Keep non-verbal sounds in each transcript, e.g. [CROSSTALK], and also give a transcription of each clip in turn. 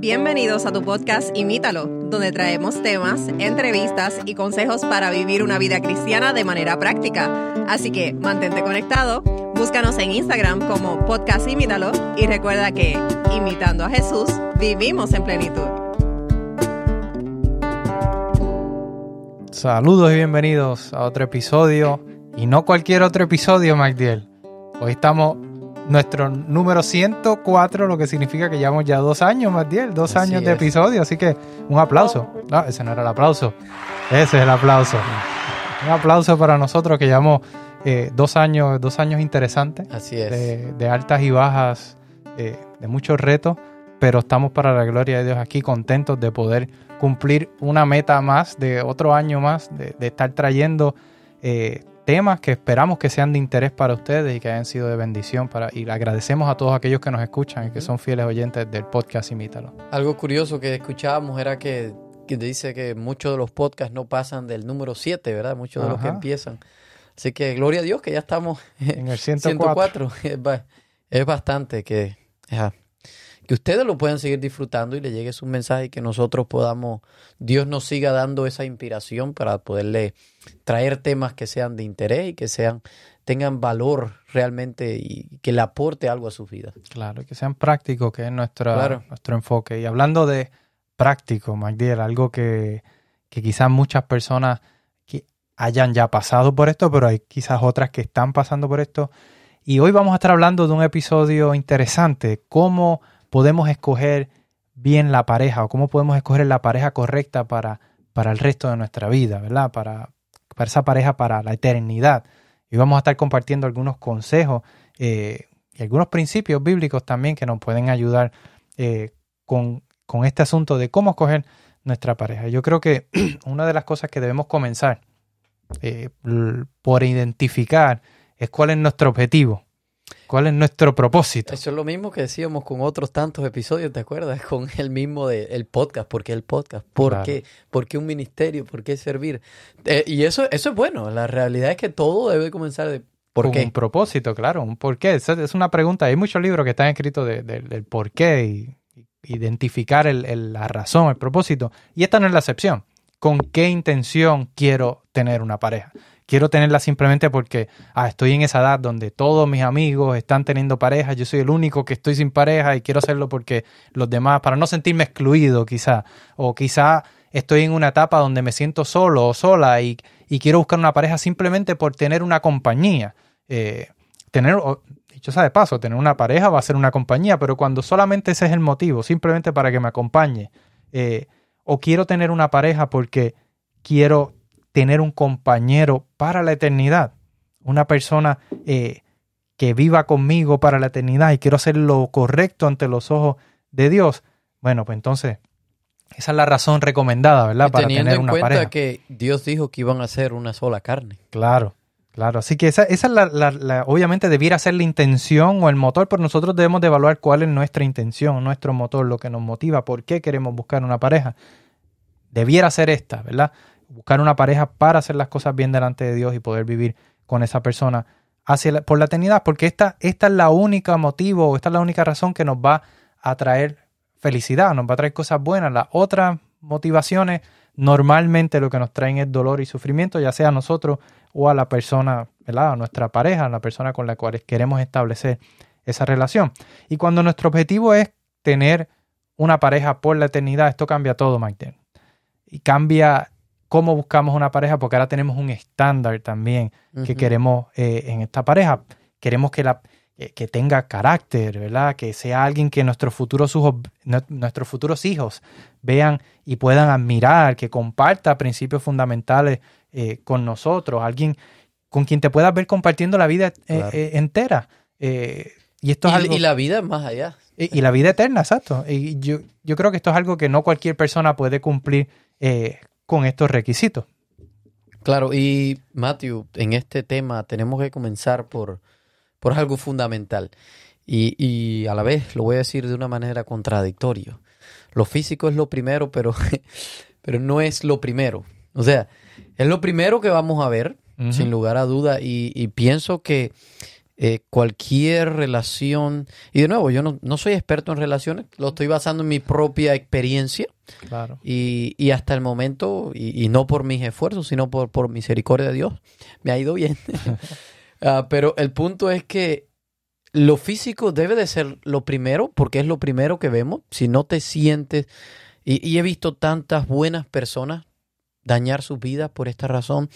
Bienvenidos a tu podcast Imítalo, donde traemos temas, entrevistas y consejos para vivir una vida cristiana de manera práctica. Así que mantente conectado, búscanos en Instagram como podcast Imítalo y recuerda que, imitando a Jesús, vivimos en plenitud. Saludos y bienvenidos a otro episodio, y no cualquier otro episodio, MacDiel. Hoy estamos nuestro número 104, lo que significa que llevamos ya dos años, más dos años de episodio, así que un aplauso. No, ese no era el aplauso, ese es el aplauso. Un aplauso para nosotros que llevamos eh, dos años, dos años interesantes. Así es. De, altas y bajas, eh, de muchos retos, pero estamos para la gloria de Dios aquí contentos de poder cumplir una meta más, de otro año más, de, estar trayendo eh, temas que esperamos que sean de interés para ustedes y que hayan sido de bendición para y agradecemos a todos aquellos que nos escuchan y que son fieles oyentes del podcast Imítalo. Algo curioso que escuchábamos era que, dice que muchos de los podcasts no pasan del número 7, ¿verdad? Muchos de los que empiezan. Así que gloria a Dios que ya estamos en el [LAUGHS] 104. Es bastante que que ustedes lo puedan seguir disfrutando y le llegue su mensaje y que nosotros podamos, Dios nos siga dando esa inspiración para poderle traer temas que sean de interés y que sean tengan valor realmente y que le aporte algo a sus vidas. Claro, que sean prácticos, que es nuestro, nuestro enfoque. Y hablando de práctico, Magdiel, algo que, que quizás muchas personas que hayan ya pasado por esto, pero hay quizás otras que están pasando por esto. Y hoy vamos a estar hablando de un episodio interesante, cómo podemos escoger bien la pareja o cómo podemos escoger la pareja correcta para, para el resto de nuestra vida, ¿verdad? Para, para esa pareja para la eternidad. Y vamos a estar compartiendo algunos consejos eh, y algunos principios bíblicos también que nos pueden ayudar eh, con, este asunto de cómo escoger nuestra pareja. Yo creo que [CLEARS THROAT] una de las cosas que debemos comenzar eh, por identificar es cuál es nuestro objetivo. ¿Cuál es nuestro propósito? Eso es lo mismo que decíamos con otros tantos episodios, ¿te acuerdas? [LAUGHS] Con el mismo de el podcast. ¿Por qué el podcast? ¿Por, qué? ¿Por qué un ministerio? ¿Por qué servir? Eh, y eso, eso es bueno. La realidad es que todo debe comenzar de ¿por con qué? un propósito, claro. Un por qué. Es una pregunta. Hay muchos libros que están escritos del por qué y identificar la razón, el propósito. Y esta no es la excepción. ¿Con qué intención quiero tener una pareja? Quiero tenerla simplemente porque ah, estoy en esa edad donde todos mis amigos están teniendo pareja, yo soy el único que estoy sin pareja y quiero hacerlo porque los demás, para no sentirme excluido quizá, o quizá estoy en una etapa donde me siento solo o sola y, quiero buscar una pareja simplemente por tener una compañía. Eh, tener, dicho sea de paso, tener una pareja va a ser una compañía, pero cuando solamente ese es el motivo, simplemente para que me acompañe, eh, o quiero tener una pareja porque quiero tener un compañero para la eternidad, una persona eh, que viva conmigo para la eternidad y quiero hacer lo correcto ante los ojos de Dios, bueno, pues entonces esa es la razón recomendada, ¿verdad? para tener una en cuenta que Dios dijo que iban a ser una sola carne. Claro, claro. Así que esa, esa es la, obviamente debiera ser la intención o el motor, pero nosotros debemos de evaluar cuál es nuestra intención, nuestro motor, lo que nos motiva, por qué queremos buscar una pareja. Debiera ser esta, ¿verdad? Buscar una pareja para hacer las cosas bien delante de Dios y poder vivir con esa persona hacia por la eternidad, porque esta, esta es la única motivo, esta es la única razón que nos va a traer felicidad, nos va a traer cosas buenas. Las otras motivaciones normalmente lo que nos traen es dolor y sufrimiento, ya sea a nosotros o a la persona, ¿verdad? a nuestra pareja, a la persona con la cual queremos establecer esa relación. Y cuando nuestro objetivo es tener una pareja por la eternidad, esto cambia todo, Maite. Y cambia cómo buscamos una pareja, porque ahora tenemos un estándar también que queremos eh, en esta pareja. Queremos que, la, que tenga carácter, ¿verdad? Que sea alguien que nuestros futuros, hijos, nuestros futuros hijos vean y puedan admirar, que comparta principios fundamentales eh, con nosotros, alguien con quien te puedas ver compartiendo la vida eh, entera. y, esto es y la vida más allá. Y, la vida eterna, exacto. Y yo, yo creo que esto es algo que no cualquier persona puede cumplir con estos requisitos. Claro, y Matthew, en este tema tenemos que comenzar por, por algo fundamental. Y, a la vez lo voy a decir de una manera contradictoria. Lo físico es lo primero, pero, [LAUGHS] pero no es lo primero. O sea, es lo primero que vamos a ver, sin lugar a duda, y, pienso que eh, cualquier relación, y de nuevo, yo no, no, soy experto en relaciones, lo estoy basando en mi propia experiencia. Claro. Y, y hasta el momento, y, y, no por mis esfuerzos, sino por, por misericordia de Dios, me ha ido bien. uh, [LAUGHS] pero el punto es que lo físico debe de ser lo primero, porque es lo primero que vemos. Si no te sientes, y, y he visto tantas buenas personas dañar sus vidas por esta razón.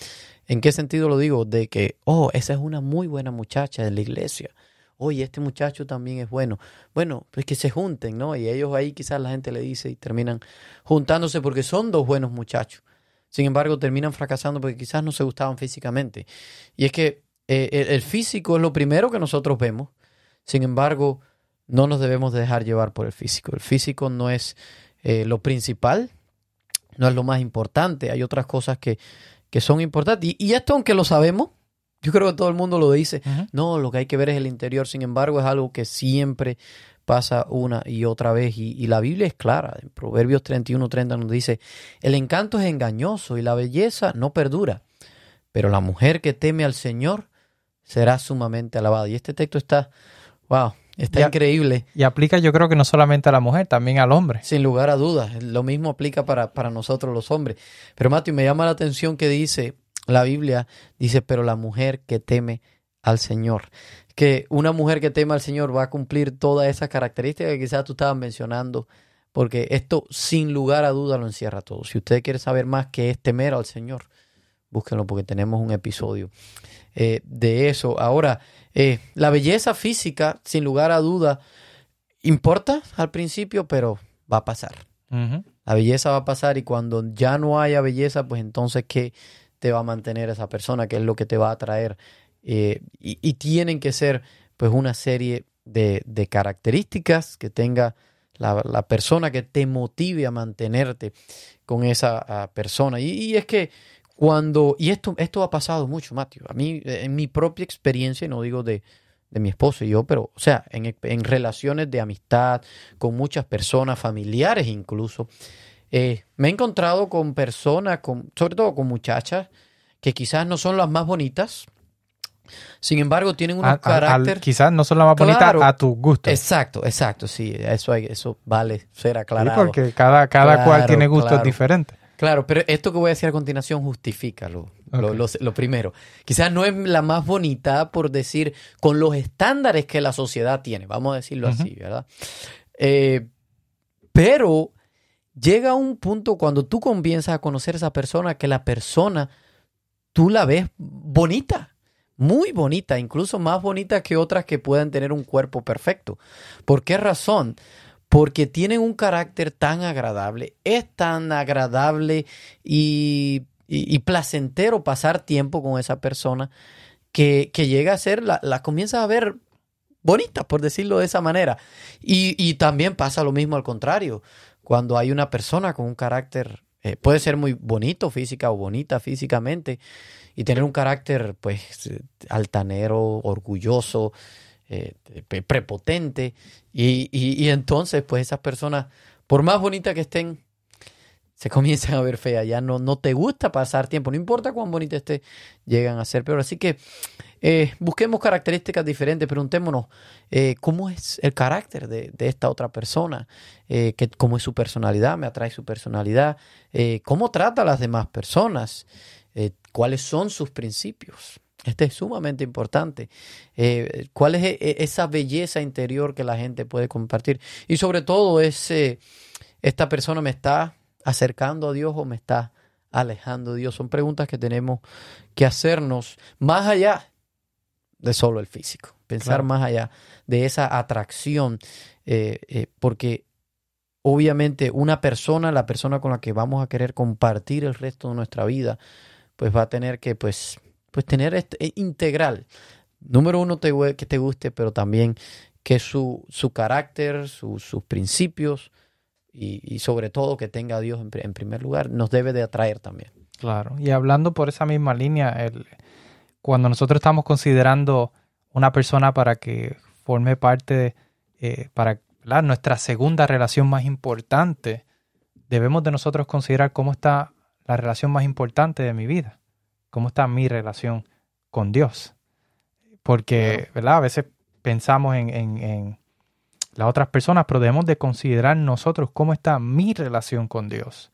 ¿En qué sentido lo digo? De que, oh, esa es una muy buena muchacha de la iglesia. Oye, este muchacho también es bueno. Bueno, pues que se junten, ¿no? Y ellos ahí quizás la gente le dice y terminan juntándose porque son dos buenos muchachos. Sin embargo, terminan fracasando porque quizás no se gustaban físicamente. Y es que eh, el, físico es lo primero que nosotros vemos. Sin embargo, no nos debemos dejar llevar por el físico. El físico no es eh, lo principal, no es lo más importante. Hay otras cosas que, que son importantes. Y, esto, aunque lo sabemos, yo creo que todo el mundo lo dice. Uh -huh. No, lo que hay que ver es el interior. Sin embargo, es algo que siempre pasa una y otra vez. Y, y la Biblia es clara. En Proverbios 31, 30 nos dice, el encanto es engañoso y la belleza no perdura. Pero la mujer que teme al Señor será sumamente alabada. Y este texto está, wow, Está y, increíble. Y aplica yo creo que no solamente a la mujer, también al hombre. Sin lugar a dudas. Lo mismo aplica para, para nosotros los hombres. Pero Matthew, me llama la atención que dice, la Biblia dice, pero la mujer que teme al Señor. Que una mujer que teme al Señor va a cumplir todas esas características que quizás tú estabas mencionando. Porque esto sin lugar a duda lo encierra todo. Si usted quiere saber más qué es temer al Señor, búsquenlo porque tenemos un episodio eh, de eso. Ahora, eh, la belleza física, sin lugar a duda, importa al principio, pero va a pasar. Uh -huh. La belleza va a pasar y cuando ya no haya belleza, pues entonces, ¿qué te va a mantener esa persona? ¿Qué es lo que te va a atraer? Eh, y, y, tienen que ser, pues, una serie de, características que tenga la, persona que te motive a mantenerte con esa persona. Y, y es que cuando, y esto, esto ha pasado mucho, Matthew, a mí, en mi propia experiencia, no digo de, de mi esposo y yo, pero, o sea, en, en, relaciones de amistad, con muchas personas, familiares incluso, eh, me he encontrado con personas, con, sobre todo con muchachas, que quizás no son las más bonitas, sin embargo, tienen un carácter. quizás no son las más bonitas a tu gusto. Exacto, exacto, sí, eso, hay, eso vale ser aclarado. Sí, porque cada, cada claro, cual tiene gustos claro. diferentes. Claro, pero esto que voy a decir a continuación justifica lo, okay. lo, lo, lo, primero. Quizás no es la más bonita por decir con los estándares que la sociedad tiene, vamos a decirlo uh -huh. así, ¿verdad? Eh, pero llega un punto cuando tú comienzas a conocer a esa persona que la persona tú la ves bonita, muy bonita, incluso más bonita que otras que puedan tener un cuerpo perfecto. ¿Por qué razón? porque tienen un carácter tan agradable, es tan agradable y, placentero pasar tiempo con esa persona que, que llega a ser, la, la comienza a ver bonita, por decirlo de esa manera. Y, también pasa lo mismo al contrario, cuando hay una persona con un carácter, eh, puede ser muy bonito física o bonita físicamente, y tener un carácter pues altanero, orgulloso, eh, prepotente. Y, y, y, entonces, pues esas personas, por más bonitas que estén, se comienzan a ver feas. Ya no, no te gusta pasar tiempo, no importa cuán bonita esté, llegan a ser peor. Así que eh, busquemos características diferentes, preguntémonos eh, cómo es el carácter de, esta otra persona, eh, cómo es su personalidad, me atrae su personalidad, eh, cómo trata a las demás personas, cuáles son sus principios. Este es sumamente importante. ¿Cuál es e, esa belleza interior que la gente puede compartir? Y sobre todo, ese, ¿esta persona me está acercando a Dios o me está alejando de Dios? Son preguntas que tenemos que hacernos más allá de solo el físico. Pensar claro. más allá de esa atracción. Eh, eh, porque obviamente una persona, la persona con la que vamos a querer compartir el resto de nuestra vida, pues va a tener que, pues, pues tener este integral. Número uno, te, que te guste, pero también que su, su carácter, su, sus principios y, y, sobre todo que tenga a Dios en, en, primer lugar, nos debe de atraer también. Claro, y hablando por esa misma línea, el, cuando nosotros estamos considerando una persona para que forme parte, eh, para ¿verdad? nuestra segunda relación más importante, debemos de nosotros considerar cómo está la relación más importante de mi vida cómo está mi relación con Dios. porque, ¿verdad? A veces pensamos en, en, en las otras personas, pero debemos de considerar nosotros cómo está mi relación con Dios.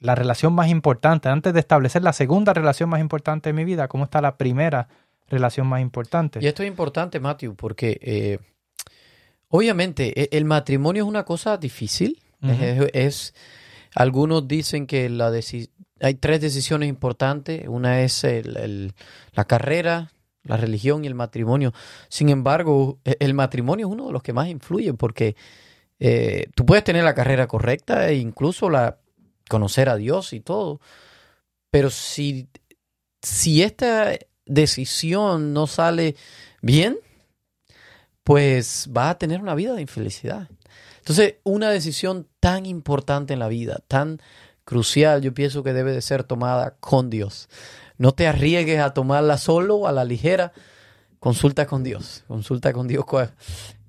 La relación más importante, antes de establecer la segunda relación más importante de mi vida, cómo está la primera relación más importante. Y esto es importante, Matthew, porque eh, obviamente e- el matrimonio es una cosa difícil. Es, es- algunos dicen que la hay tres decisiones importantes. Una es el- el- la carrera, la religión y el matrimonio. Sin embargo, e- el matrimonio es uno de los que más influye porque eh, tú puedes tener la carrera correcta e incluso la conocer a Dios y todo, pero si, si esta decisión no sale bien, pues vas a tener una vida de infelicidad. Entonces, una decisión tan importante en la vida, tan crucial, yo pienso que debe de ser tomada con Dios. No te arriesgues a tomarla solo, a la ligera. Consulta con Dios. Consulta con Dios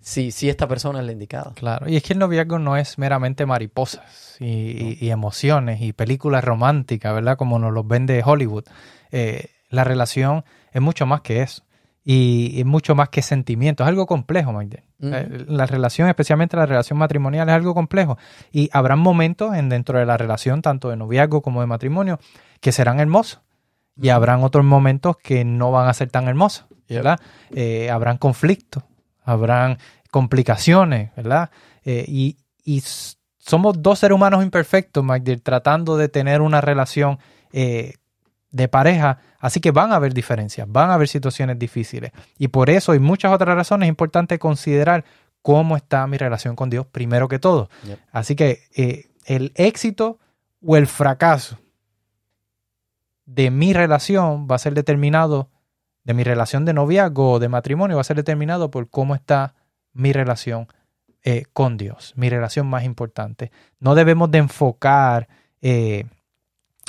si, si esta persona es la indicada. Claro, y es que el noviazgo no es meramente mariposas y, y- y emociones y películas románticas, ¿verdad? Como nos los vende Hollywood. Eh, la relación es mucho más que eso. Y es mucho más que sentimientos. Es algo complejo. Ujú. Eh, La relación, especialmente la relación matrimonial, es algo complejo. Y habrán momentos en dentro de la relación, tanto de noviazgo como de matrimonio, que serán hermosos. Y habrán otros momentos que no van a ser tan hermosos, ¿verdad? Eh, habrán conflictos, habrán complicaciones, ¿verdad? Eh, y, y somos dos seres humanos imperfectos, Magdir, tratando de tener una relación eh, de pareja, así que van a haber diferencias, van a haber situaciones difíciles. Y por eso y muchas otras razones es importante considerar cómo está mi relación con Dios primero que todo. Yep. Así que eh, el éxito o el fracaso de mi relación va a ser determinado, de mi relación de noviazgo o de matrimonio, va a ser determinado por cómo está mi relación eh, con Dios, mi relación más importante. No debemos de enfocar eh,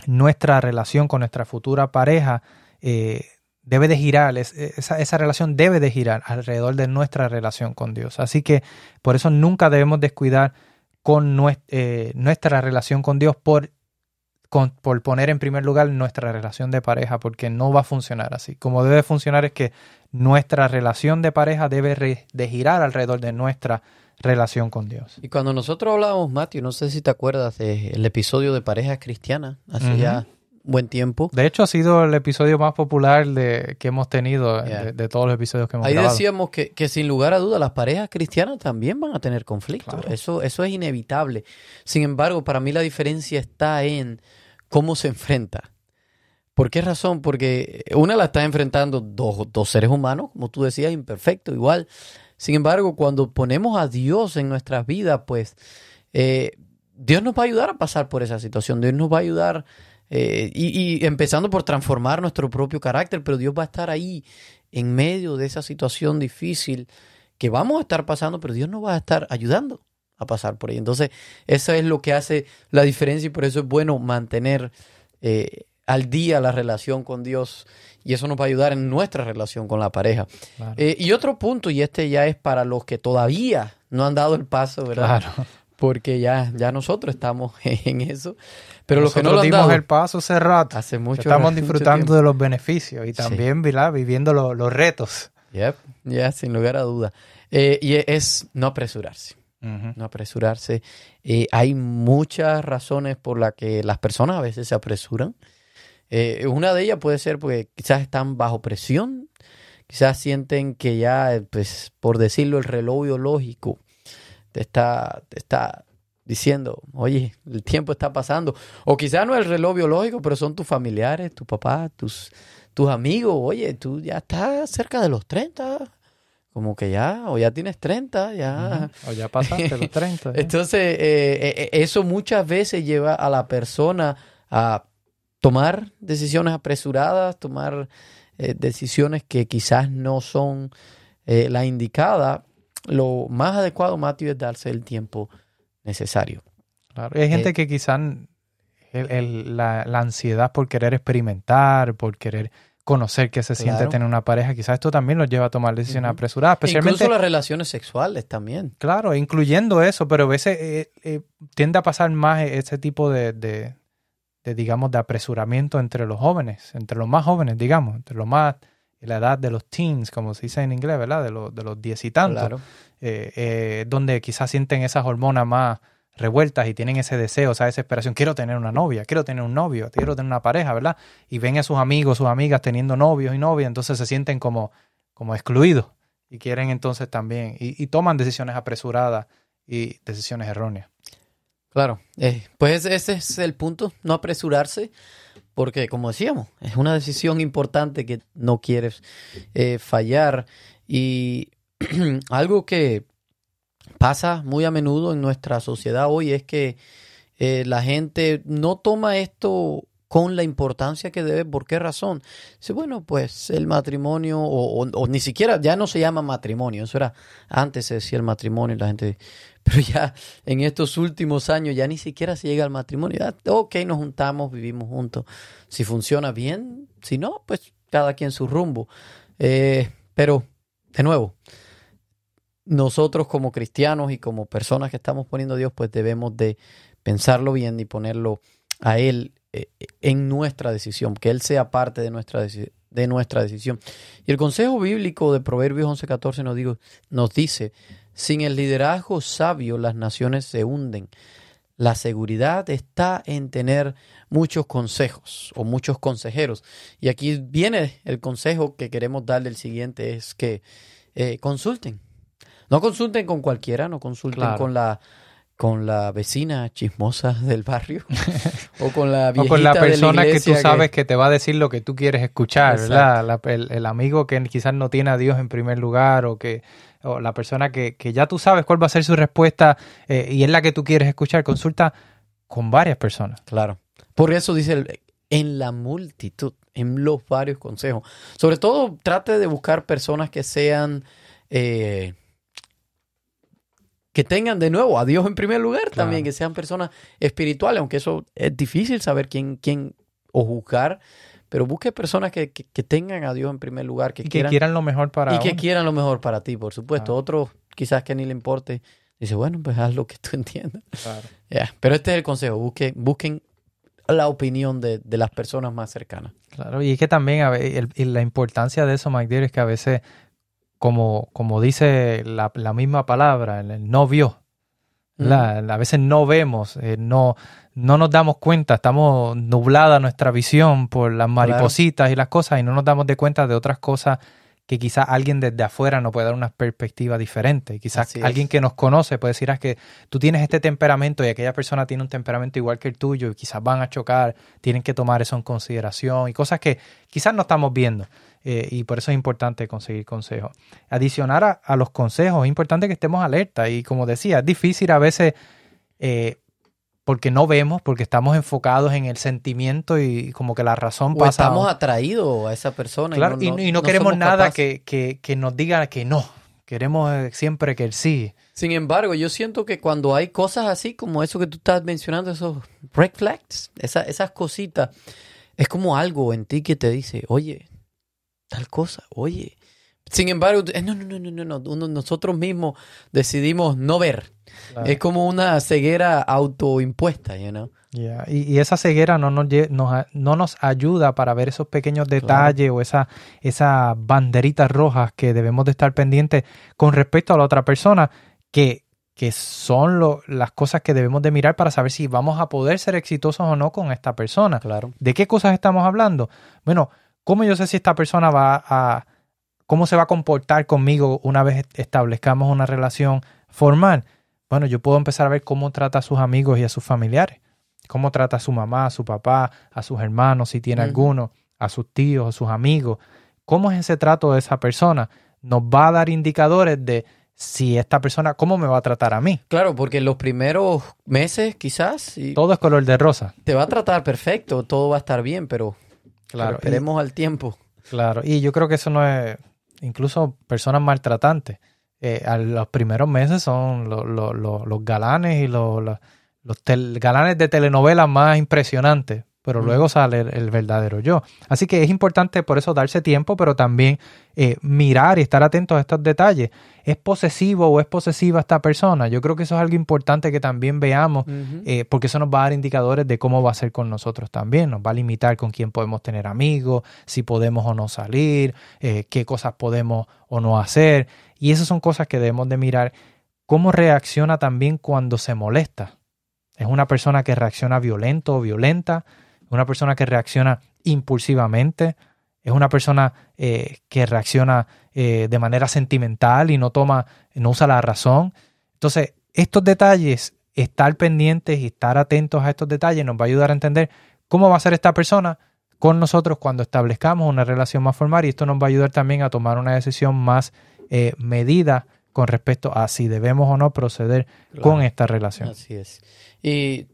nuestra relación con nuestra futura pareja, eh, debe de girar, es- esa, esa relación debe de girar alrededor de nuestra relación con Dios. Así que por eso nunca debemos descuidar con nues- eh, nuestra relación con Dios por, con- por poner en primer lugar nuestra relación de pareja, porque no va a funcionar así. Como debe funcionar es que nuestra relación de pareja debe re- de girar alrededor de nuestra relación con Dios. Y cuando nosotros hablábamos, Matthew, no sé si te acuerdas del episodio de parejas cristianas hace Ujú. ya un buen tiempo. De hecho, ha sido el episodio más popular de, que hemos tenido Yeah. de, de todos los episodios que hemos Ahí grabado. decíamos que, que sin lugar a duda las parejas cristianas también van a tener conflictos. Claro. Eso, eso es inevitable. Sin embargo, para mí la diferencia está en cómo se enfrenta. ¿Por qué razón? Porque una la está enfrentando dos, dos seres humanos, como tú decías, imperfectos, igual. Sin embargo, cuando ponemos a Dios en nuestras vidas, pues eh, Dios nos va a ayudar a pasar por esa situación. Dios nos va a ayudar, eh, y, y empezando por transformar nuestro propio carácter, pero Dios va a estar ahí en medio de esa situación difícil que vamos a estar pasando, pero Dios nos va a estar ayudando a pasar por ahí. Entonces, eso es lo que hace la diferencia y por eso es bueno mantener eh, al día la relación con Dios y eso nos va a ayudar en nuestra relación con la pareja. Claro. Eh, y otro punto, y este ya es para los que todavía no han dado el paso, ¿verdad? Claro. Porque ya, ya nosotros estamos [LAUGHS] en eso. Pero los que no Nosotros lo han dimos el paso hace rato. hace mucho Estamos disfrutando de los beneficios y Sí. también ¿verdad? viviendo lo- los retos. Yep, ya, sin lugar a duda. Eh, y es no apresurarse. No apresurarse. Eh, hay muchas razones por las que las personas a veces se apresuran. Eh, una de ellas puede ser porque quizás están bajo presión, quizás sienten que ya, eh, pues, por decirlo, el reloj biológico te está, está diciendo, oye, el tiempo está pasando. O quizás no es el reloj biológico, pero son tus familiares, tu papá, tus, tus amigos. Oye, tú ya estás cerca de los 30. Como que ya, o ya tienes 30, ya. O ya pasaste los 30. [LAUGHS] ¿eh? Entonces, eh, eh, eso muchas veces lleva a la persona a tomar decisiones apresuradas, tomar eh, decisiones que quizás no son eh, la indicada. Lo más adecuado, Matthew, es darse el tiempo necesario. Claro. Hay gente Eh, que quizás el- el- la, la ansiedad por querer experimentar, por querer conocer qué se siente tener una pareja, quizás esto también los lleva a tomar decisiones apresuradas, especialmente Incluso las relaciones sexuales también. Claro, incluyendo eso, pero a veces eh, eh, tiende a pasar más ese tipo de, de, de, digamos, de apresuramiento entre los jóvenes, entre los más jóvenes, digamos, entre los más la edad de los teens, como se dice en inglés, ¿verdad? De los, de los diez y tantos, Claro. eh, eh, donde quizás sienten esas hormonas más revueltas y tienen ese deseo, esa desesperación, quiero tener una novia, quiero tener un novio, quiero tener una pareja, ¿verdad? Y ven a sus amigos, sus amigas teniendo novios y novias, entonces se sienten como, como excluidos y quieren entonces también, y, toman decisiones apresuradas y decisiones erróneas. Claro, eh, pues ese es el punto, no apresurarse, porque como decíamos, es una decisión importante que no quieres eh, fallar. Y [CLEARS THROAT] algo que pasa muy a menudo en nuestra sociedad hoy es que eh, la gente no toma esto con la importancia que debe. ¿Por qué razón? Dice, bueno, pues el matrimonio, o, o- o ni siquiera, ya no se llama matrimonio, eso era, antes se decía el matrimonio y la gente, [LAUGHS] pero ya en estos últimos años ya ni siquiera se llega al matrimonio. Ya, ok, nos juntamos, vivimos juntos. Si funciona bien, si no, pues cada quien su rumbo. Eh, pero, de nuevo, nosotros como cristianos y como personas que estamos poniendo a Dios, pues debemos de pensarlo bien y ponerlo a Él eh, en nuestra decisión, que Él sea parte de nuestra, de nuestra decisión. Y el consejo bíblico de Proverbios 11:14 nos, digo, nos dice, sin el liderazgo sabio las naciones se hunden. La seguridad está en tener muchos consejos o muchos consejeros. Y aquí viene el consejo que queremos darle el siguiente, es que eh, consulten. No consulten con cualquiera, no consulten Claro. con la con la vecina chismosa [LAUGHS] del barrio o con la O con la de persona que tú sabes que... te va a decir lo que tú quieres escuchar, Exacto. ¿verdad? La- el, el amigo que quizás no tiene a Dios en primer lugar o que o la persona que, que ya tú sabes cuál va a ser su respuesta eh, y es la que tú quieres escuchar. Consulta con varias personas. Claro. Por eso dice el- en la multitud, en los varios consejos. Sobre todo trate de buscar personas que sean eh, que tengan de nuevo a Dios en primer lugar Claro. también, que sean personas espirituales, aunque eso es difícil saber quién, quién o juzgar, pero busque personas que, que- que tengan a Dios en primer lugar, que Y que quieran, quieran lo mejor para y que quieran lo mejor para ti, por supuesto. Claro. Otros quizás que ni le importe, dice, bueno, pues haz lo que tú [LAUGHS] entiendas. Claro. Pero este es el consejo, busquen, busquen la opinión de, de las personas más cercanas. Claro, y es que también a ve- el- y la importancia de eso, Mike Deere, es que a veces, como, como dice la, la misma palabra, el, no vio, ¿verdad? a veces no vemos, eh, no, no nos damos cuenta, estamos nublada nuestra visión por las maripositas y las cosas y no nos damos de cuenta de otras cosas que quizás alguien desde afuera nos puede dar una perspectiva diferente. Quizás alguien que nos conoce puede decir, "Ah, que tú tienes este temperamento y aquella persona tiene un temperamento igual que el tuyo y quizás van a chocar, tienen que tomar eso en consideración y cosas que quizás no estamos viendo. Eh, y por eso es importante conseguir consejos. Adicionar a, a los consejos, es importante que estemos alerta y como decía, es difícil a veces eh, porque no vemos, porque estamos enfocados en el sentimiento y como que la razón O pasa. estamos atraídos a esa persona. Claro, y, no, y no queremos nada que, que, que nos diga que no. Queremos eh, siempre que el sí. Sin embargo, yo siento que cuando hay cosas así como eso que tú estás mencionando, esos red flags, esa- esas cositas, es como algo en ti que te dice, oye, tal cosa, oye. Sin embargo, eh, no, no, no, no, no, nosotros mismos decidimos no ver. Es como una ceguera autoimpuesta, you know? Yeah, Y, y esa ceguera no nos, no nos ayuda para ver esos pequeños detalles o esa- esas banderitas rojas que debemos de estar pendientes con respecto a la otra persona, que, que son lo- las cosas que debemos de mirar para saber si vamos a poder ser exitosos o no con esta persona. Claro. ¿De qué cosas estamos hablando? Bueno, ¿cómo yo sé si esta persona va a... cómo se va a comportar conmigo una vez establezcamos una relación formal? Bueno, yo puedo empezar a ver cómo trata a sus amigos y a sus familiares. Cómo trata a su mamá, a su papá, a sus hermanos, si tiene Ujú. alguno, a sus tíos, a sus amigos. ¿Cómo es ese trato de esa persona? Nos va a dar indicadores de si esta persona, cómo me va a tratar a mí. Claro, porque en los primeros meses quizás y Todo es color de rosa. te va a tratar perfecto, todo va a estar bien, pero, Claro, pero esperemos al tiempo. Claro, y yo creo que eso no es, incluso personas maltratantes, eh, a los primeros meses son lo- lo- lo- los galanes y lo- lo- los tel- galanes de telenovelas más impresionantes, pero luego sale el, el, verdadero yo. Así que es importante por eso darse tiempo, pero también eh, mirar y estar atentos a estos detalles. ¿Es posesivo o es posesiva esta persona? Yo creo que eso es algo importante que también veamos, eh, porque eso nos va a dar indicadores de cómo va a ser con nosotros también. Nos va a limitar con quién podemos tener amigos, si podemos o no salir, eh, qué cosas podemos o no hacer. Y esas son cosas que debemos de mirar. ¿Cómo reacciona también cuando se molesta? ¿Es una persona que reacciona violento o violenta? Una persona que reacciona impulsivamente, es una persona eh, que reacciona eh, de manera sentimental y no toma, no usa la razón. Entonces, estos detalles, estar pendientes y estar atentos a estos detalles nos va a ayudar a entender cómo va a ser esta persona con nosotros cuando establezcamos una relación más formal y esto nos va a ayudar también a tomar una decisión más eh, medida con respecto a si debemos o no proceder con esta relación. Así es. Y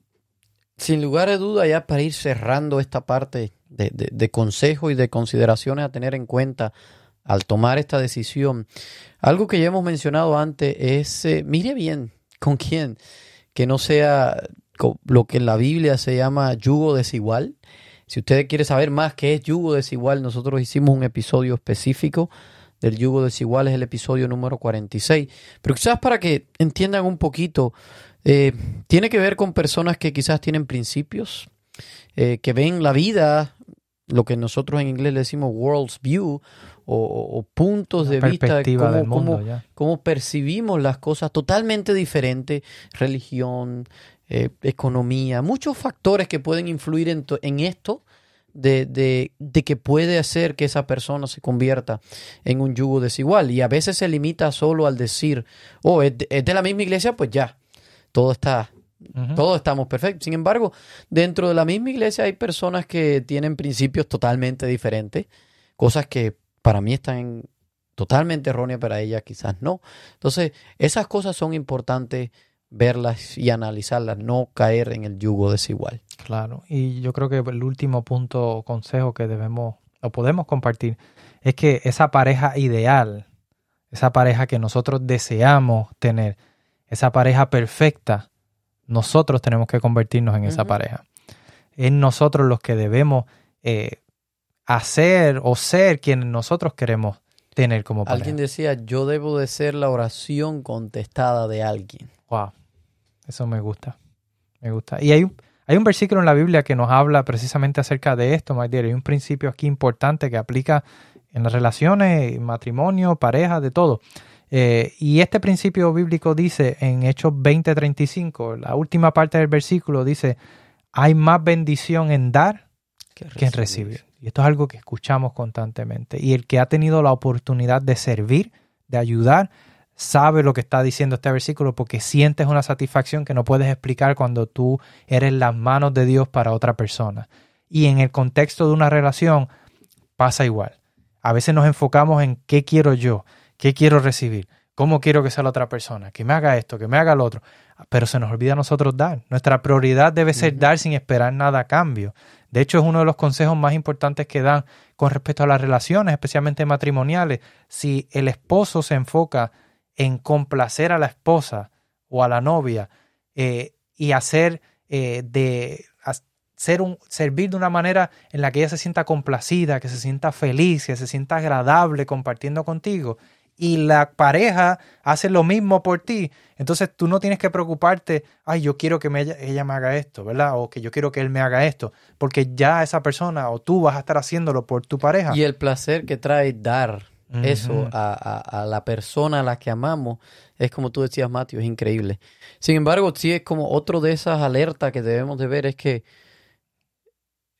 sin lugar a duda, ya para ir cerrando esta parte de, de, consejo y de consideraciones a tener en cuenta al tomar esta decisión, algo que ya hemos mencionado antes es, eh, mire bien con quién, que no sea lo que en la Biblia se llama yugo desigual. Si usted quiere saber más qué es yugo desigual, nosotros hicimos un episodio específico del yugo desigual, es el episodio número 46. Pero quizás para que entiendan un poquito eh, tiene que ver con personas que quizás tienen principios, eh, que ven la vida, lo que nosotros en inglés le decimos world's view, o, puntos de vista, cómo, cómo, percibimos las cosas totalmente diferentes, religión, eh, economía, muchos factores que pueden influir en, en esto. De, de, de, que puede hacer que esa persona se convierta en un yugo desigual. Y a veces se limita solo al decir, oh, es de la misma iglesia, pues ya todo está, todos estamos perfectos. Sin embargo, dentro de la misma iglesia hay personas que tienen principios totalmente diferentes, cosas que para mí están totalmente erróneas, para ellas quizás no. Entonces, esas cosas son importantes verlas y analizarlas, no caer en el yugo desigual. Claro, y yo creo que el último punto o consejo que debemos o podemos compartir es que esa pareja ideal, esa pareja que nosotros deseamos tener, esa pareja perfecta, nosotros tenemos que convertirnos en esa pareja. Es nosotros los que debemos eh, hacer o ser quienes nosotros queremos tener como pareja. Alguien decía, yo debo de ser la oración contestada de alguien. Wow, eso me gusta, me gusta. Y hay un, hay un versículo en la Biblia que nos habla precisamente acerca de esto, my Hay un principio aquí importante que aplica en las relaciones, matrimonio, pareja, de todo. Eh, y este principio bíblico dice en Hechos 20:35, la última parte del versículo dice, hay más bendición en dar que, en recibir. Y esto es algo que escuchamos constantemente. Y el que ha tenido la oportunidad de servir, de ayudar, sabe lo que está diciendo este versículo porque sientes una satisfacción que no puedes explicar cuando tú eres las manos de Dios para otra persona. Y en el contexto de una relación pasa igual. A veces nos enfocamos en qué quiero yo, ¿Qué quiero recibir? ¿Cómo quiero que sea la otra persona? Que me haga esto, que me haga lo otro. Pero se nos olvida a nosotros dar. Nuestra prioridad debe ser dar sin esperar nada a cambio. De hecho, es uno de los consejos más importantes que dan con respecto a las relaciones, especialmente matrimoniales. Si el esposo se enfoca en complacer a la esposa o a la novia eh, y hacer eh, de ser un, servir de una manera en la que ella se sienta complacida, que se sienta feliz, que se sienta agradable compartiendo contigo, y la pareja hace lo mismo por ti, entonces tú no tienes que preocuparte, ay, yo quiero que ella me haga esto, ¿verdad? O que yo quiero que él me haga esto, porque ya esa persona o tú vas a estar haciéndolo por tu pareja. Y el placer que trae dar eso a, la persona a la que amamos es como tú decías, Mateo, es increíble. Sin embargo, sí es como otro de esas alertas que debemos de ver es que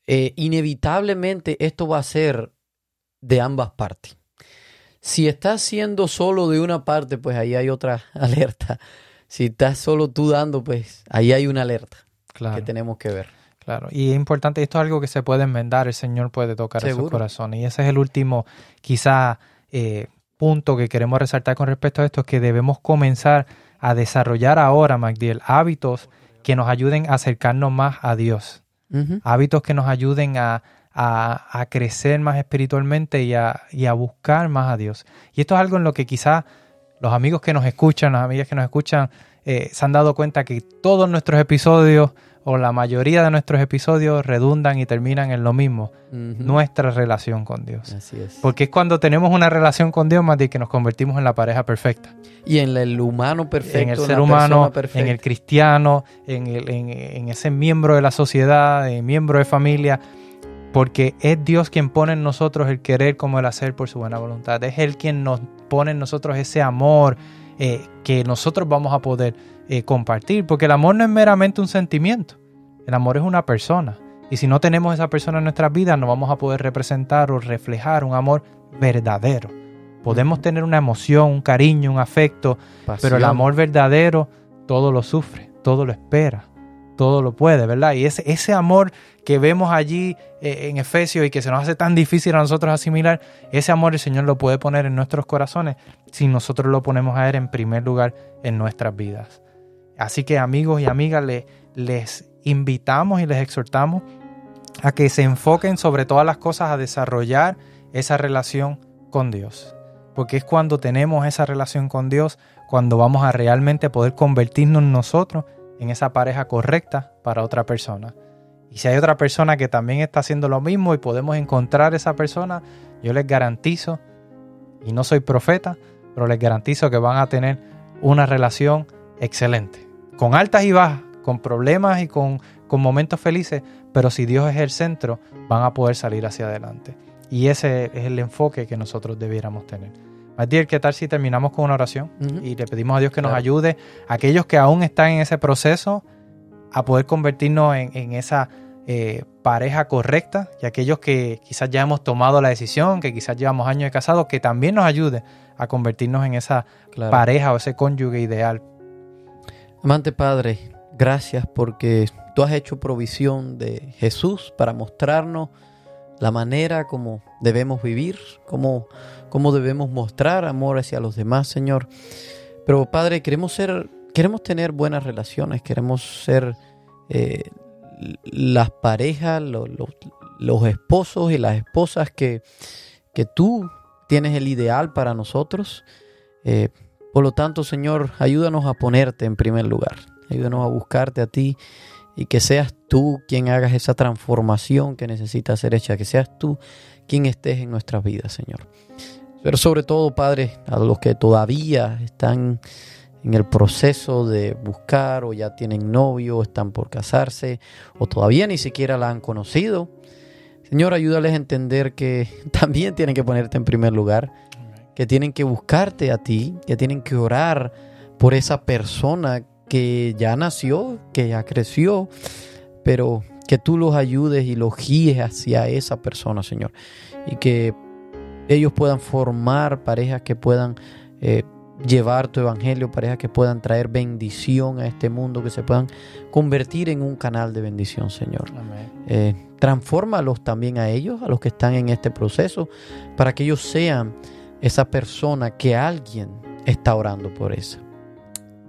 eh, inevitablemente esto va a ser de ambas partes. Si estás siendo solo de una parte, pues ahí hay otra [LAUGHS] alerta. Si estás solo tú dando, pues ahí hay una alerta que tenemos que ver. Claro, y es importante, esto es algo que se puede enmendar, el Señor puede tocar esos corazones. Y ese es el último, quizá, eh, punto que queremos resaltar con respecto a esto, que debemos comenzar a desarrollar ahora, Magdiel, hábitos que nos ayuden a acercarnos más a Dios. Hábitos que nos ayuden a, a, crecer más espiritualmente y a, y a, buscar más a Dios. Y esto es algo en lo que quizás los amigos que nos escuchan, las amigas que nos escuchan, eh, se han dado cuenta que todos nuestros episodios o la mayoría de nuestros episodios redundan y terminan en lo mismo, nuestra relación con Dios. Así es. Porque es cuando tenemos una relación con Dios más de que nos convertimos en la pareja perfecta. Y en el humano perfecto, en el ser humano, en el cristiano, en, el- en- en ese miembro de la sociedad, en miembro de familia, porque es Dios quien pone en nosotros el querer como el hacer por su buena voluntad. Es Él quien nos pone en nosotros ese amor eh, que nosotros vamos a poder eh, compartir, porque el amor no es meramente un sentimiento, el amor es una persona. Y si no tenemos esa persona en nuestras vidas, no vamos a poder representar o reflejar un amor verdadero. Podemos tener una emoción, un cariño, un afecto, pero el amor verdadero todo lo sufre, todo lo espera, todo lo puede, ¿verdad? Y ese, ese amor que vemos allí eh, en Efesios y que se nos hace tan difícil a nosotros asimilar, ese amor el Señor lo puede poner en nuestros corazones si nosotros lo ponemos a Él en primer lugar en nuestras vidas. Así que amigos y amigas, le- les invitamos y les exhortamos a que se enfoquen sobre todas las cosas a desarrollar esa relación con Dios. Porque es cuando tenemos esa relación con Dios, cuando vamos a realmente poder convertirnos nosotros en esa pareja correcta para otra persona. Y si hay otra persona que también está haciendo lo mismo y podemos encontrar esa persona, yo les garantizo, y no soy profeta, pero les garantizo que van a tener una relación excelente. Con altas y bajas, con problemas y con, con momentos felices, pero si Dios es el centro, van a poder salir hacia adelante. Y ese es el enfoque que nosotros debiéramos tener. Matiel, ¿qué tal si terminamos con una oración? Y le pedimos a Dios que nos Claro. ayude, a aquellos que aún están en ese proceso, a poder convertirnos en, en esa eh, pareja correcta, y aquellos que quizás ya hemos tomado la decisión, que quizás llevamos años de casados, que también nos ayude a convertirnos en esa Claro. pareja o ese cónyuge ideal. Amante Padre, gracias porque tú has hecho provisión de Jesús para mostrarnos la manera como debemos vivir, cómo, cómo debemos mostrar amor hacia los demás, Señor. Pero Padre, queremos ser, queremos tener buenas relaciones, queremos ser eh, las parejas, lo- lo- los esposos y las esposas que, que tú tienes el ideal para nosotros. Eh, por lo tanto, Señor, ayúdanos a ponerte en primer lugar. Ayúdanos a buscarte a ti y que seas tú quien hagas esa transformación que necesita ser hecha. Que seas tú quien estés en nuestras vidas, Señor. Pero sobre todo, Padre, a los que todavía están en el proceso de buscar o ya tienen novio, o están por casarse o todavía ni siquiera la han conocido. Señor, ayúdales a entender que [LAUGHS] también tienen que ponerte en primer lugar que tienen que buscarte a ti, que tienen que orar por esa persona que ya nació, que ya creció, pero que tú los ayudes y los guíes hacia esa persona, Señor, y que ellos puedan formar parejas que puedan eh, llevar tu evangelio, parejas que puedan traer bendición a este mundo, que se puedan convertir en un canal de bendición, Señor. Eh, transfórmalos también a ellos, a los que están en este proceso, para que ellos sean esa persona que alguien está orando por esa.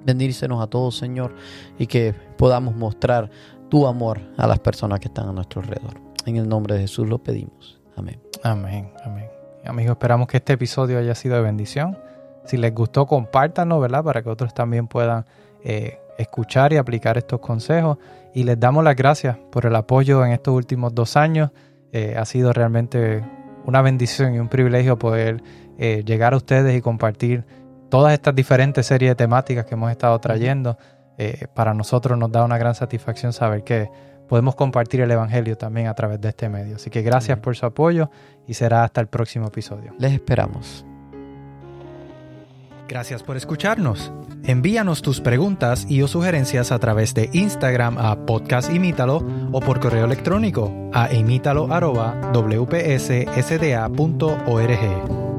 Bendícenos a todos, Señor, y que podamos mostrar tu amor a las personas que están a nuestro alrededor. En el nombre de Jesús lo pedimos. Amén. Amén, amén. Amigos, esperamos que este episodio haya sido de bendición. Si les gustó, compártanlo, ¿verdad? Para que otros también puedan eh, escuchar y aplicar estos consejos. Y les damos las gracias por el apoyo en estos últimos dos años. Eh, ha sido realmente una bendición y un privilegio poder eh, llegar a ustedes y compartir todas estas diferentes series de temáticas que hemos estado trayendo. Eh, para nosotros nos da una gran satisfacción saber que podemos compartir el Evangelio también a través de este medio. Así que gracias por su apoyo y será hasta el próximo episodio. Les esperamos. Gracias por escucharnos. Envíanos tus preguntas y o sugerencias a través de Instagram a podcastimítalo o por correo electrónico a imítalo.wpssda.org.